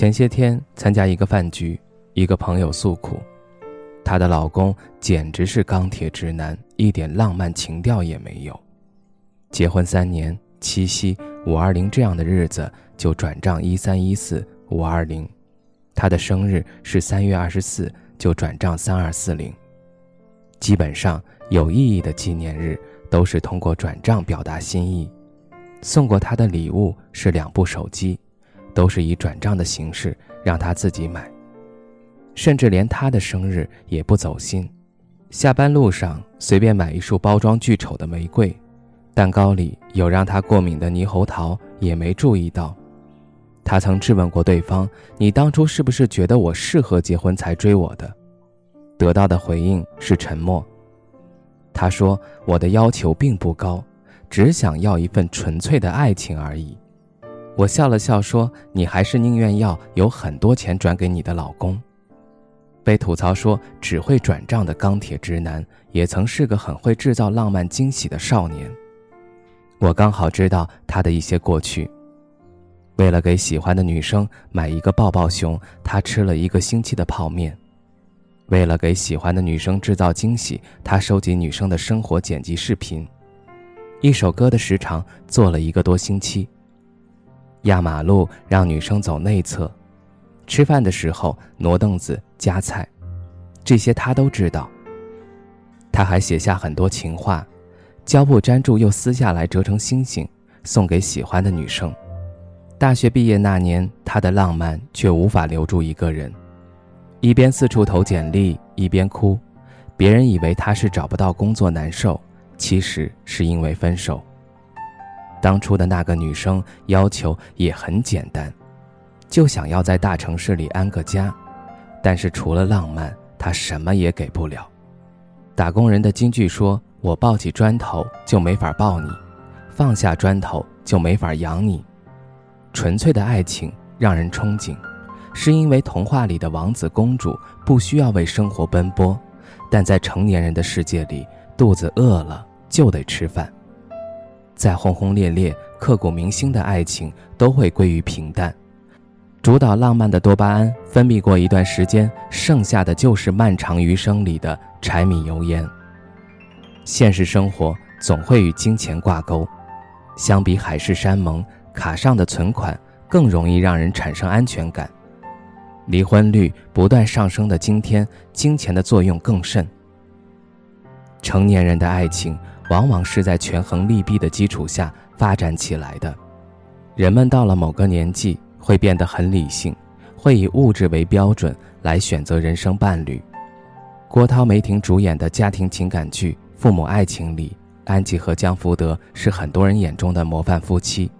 前些天参加一个饭局，一个朋友诉苦，她的老公简直是钢铁直男，一点浪漫情调也没有。结婚三年，七夕、五二零这样的日子就转账一三一四五二零，他的生日是三月二十四，就转账三二四零。基本上有意义的纪念日都是通过转账表达心意。送过他的礼物是两部手机。都是以转账的形式让他自己买，甚至连他的生日也不走心。下班路上随便买一束包装巨丑的玫瑰，蛋糕里有让他过敏的猕猴桃也没注意到。他曾质问过对方：“你当初是不是觉得我适合结婚才追我的？”得到的回应是沉默。他说：“我的要求并不高，只想要一份纯粹的爱情而已。”我笑了笑说：“你还是宁愿要有很多钱转给你的老公。”被吐槽说只会转账的钢铁直男，也曾是个很会制造浪漫惊喜的少年。我刚好知道他的一些过去。为了给喜欢的女生买一个抱抱熊，他吃了一个星期的泡面；为了给喜欢的女生制造惊喜，他收集女生的生活剪辑视频。一首歌的时长做了一个多星期。压马路让女生走内侧，吃饭的时候挪凳子夹菜，这些他都知道。他还写下很多情话，胶布粘住又撕下来折成星星，送给喜欢的女生。大学毕业那年，他的浪漫却无法留住一个人，一边四处投简历，一边哭。别人以为他是找不到工作难受，其实是因为分手。当初的那个女生要求也很简单，就想要在大城市里安个家，但是除了浪漫，她什么也给不了。打工人的金句说：“我抱起砖头就没法抱你，放下砖头就没法养你。”纯粹的爱情让人憧憬，是因为童话里的王子公主不需要为生活奔波，但在成年人的世界里，肚子饿了就得吃饭。再轰轰烈烈、刻骨铭心的爱情都会归于平淡，主导浪漫的多巴胺分泌过一段时间，剩下的就是漫长余生里的柴米油盐。现实生活总会与金钱挂钩，相比海誓山盟，卡上的存款更容易让人产生安全感。离婚率不断上升的今天，金钱的作用更甚。成年人的爱情。往往是在权衡利弊的基础下发展起来的。人们到了某个年纪，会变得很理性，会以物质为标准来选择人生伴侣。郭涛、梅婷主演的家庭情感剧《父母爱情》里，安吉和江福德是很多人眼中的模范夫妻。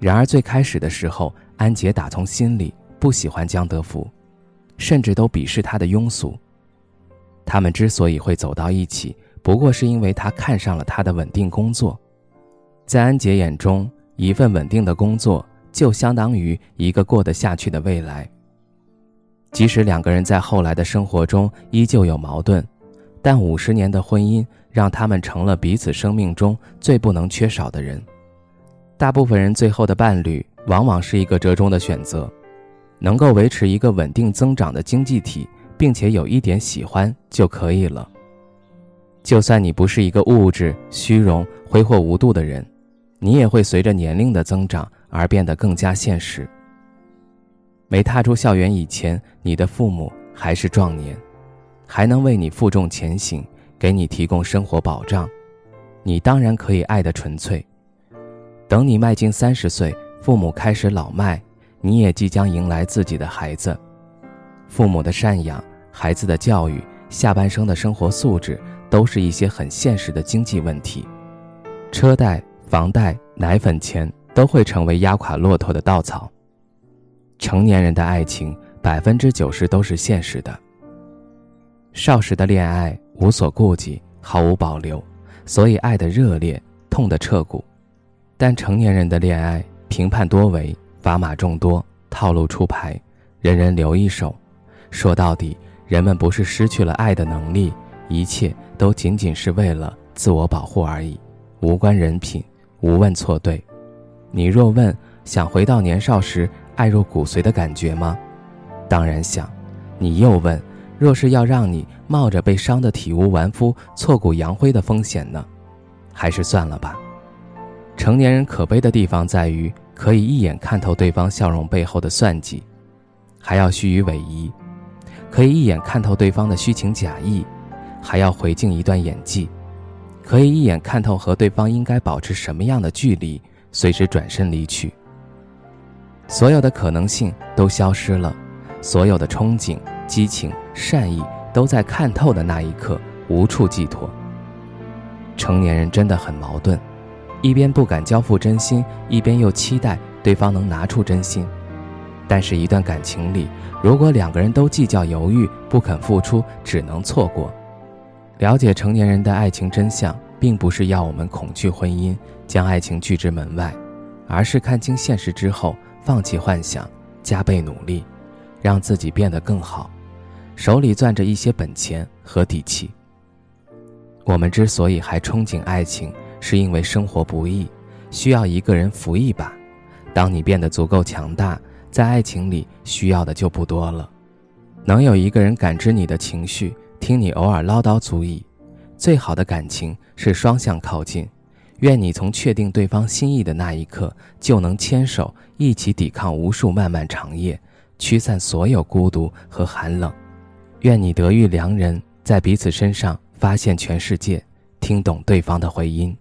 然而最开始的时候，安杰打从心里不喜欢江德福，甚至都鄙视他的庸俗。他们之所以会走到一起。不过是因为他看上了他的稳定工作，在安杰眼中，一份稳定的工作就相当于一个过得下去的未来。即使两个人在后来的生活中依旧有矛盾，但五十年的婚姻让他们成了彼此生命中最不能缺少的人。大部分人最后的伴侣往往是一个折中的选择，能够维持一个稳定增长的经济体，并且有一点喜欢就可以了。就算你不是一个物质虚荣、挥霍无度的人，你也会随着年龄的增长而变得更加现实。没踏出校园以前，你的父母还是壮年，还能为你负重前行，给你提供生活保障，你当然可以爱的纯粹。等你迈进三十岁，父母开始老迈，你也即将迎来自己的孩子，父母的赡养、孩子的教育、下半生的生活素质。都是一些很现实的经济问题，车贷、房贷、奶粉钱都会成为压垮骆驼的稻草。成年人的爱情百分之九十都是现实的。少时的恋爱无所顾忌，毫无保留，所以爱的热烈，痛的彻骨。但成年人的恋爱评判多维，砝码众多，套路出牌，人人留一手。说到底，人们不是失去了爱的能力，一切都仅仅是为了自我保护而已，无关人品，无问错对。你若问想回到年少时爱入骨髓的感觉吗？当然想。你又问。若是要让你冒着被伤得体无完肤、挫骨扬灰的风险呢？还是算了吧。成年人可悲的地方在于，可以一眼看透对方笑容背后的算计，还要虚与委蛇；可以一眼看透对方的虚情假意，还要回敬一段演技；可以一眼看透和对方应该保持什么样的距离，随时转身离去。所有的可能性都消失了，所有的憧憬。激情、善意都在看透的那一刻无处寄托。成年人真的很矛盾，一边不敢交付真心，一边又期待对方能拿出真心。但是，一段感情里，如果两个人都计较、犹豫、不肯付出，只能错过。了解成年人的爱情真相，并不是要我们恐惧婚姻，将爱情拒之门外，而是看清现实之后，放弃幻想，加倍努力，让自己变得更好。手里攥着一些本钱和底气。我们之所以还憧憬爱情，是因为生活不易，需要一个人扶一把。当你变得足够强大，在爱情里需要的就不多了。能有一个人感知你的情绪，听你偶尔唠叨足矣。最好的感情是双向靠近。愿你从确定对方心意的那一刻，就能牵手一起抵抗无数漫漫长夜，驱散所有孤独和寒冷。愿你得遇良人，在彼此身上发现全世界，听懂对方的回音。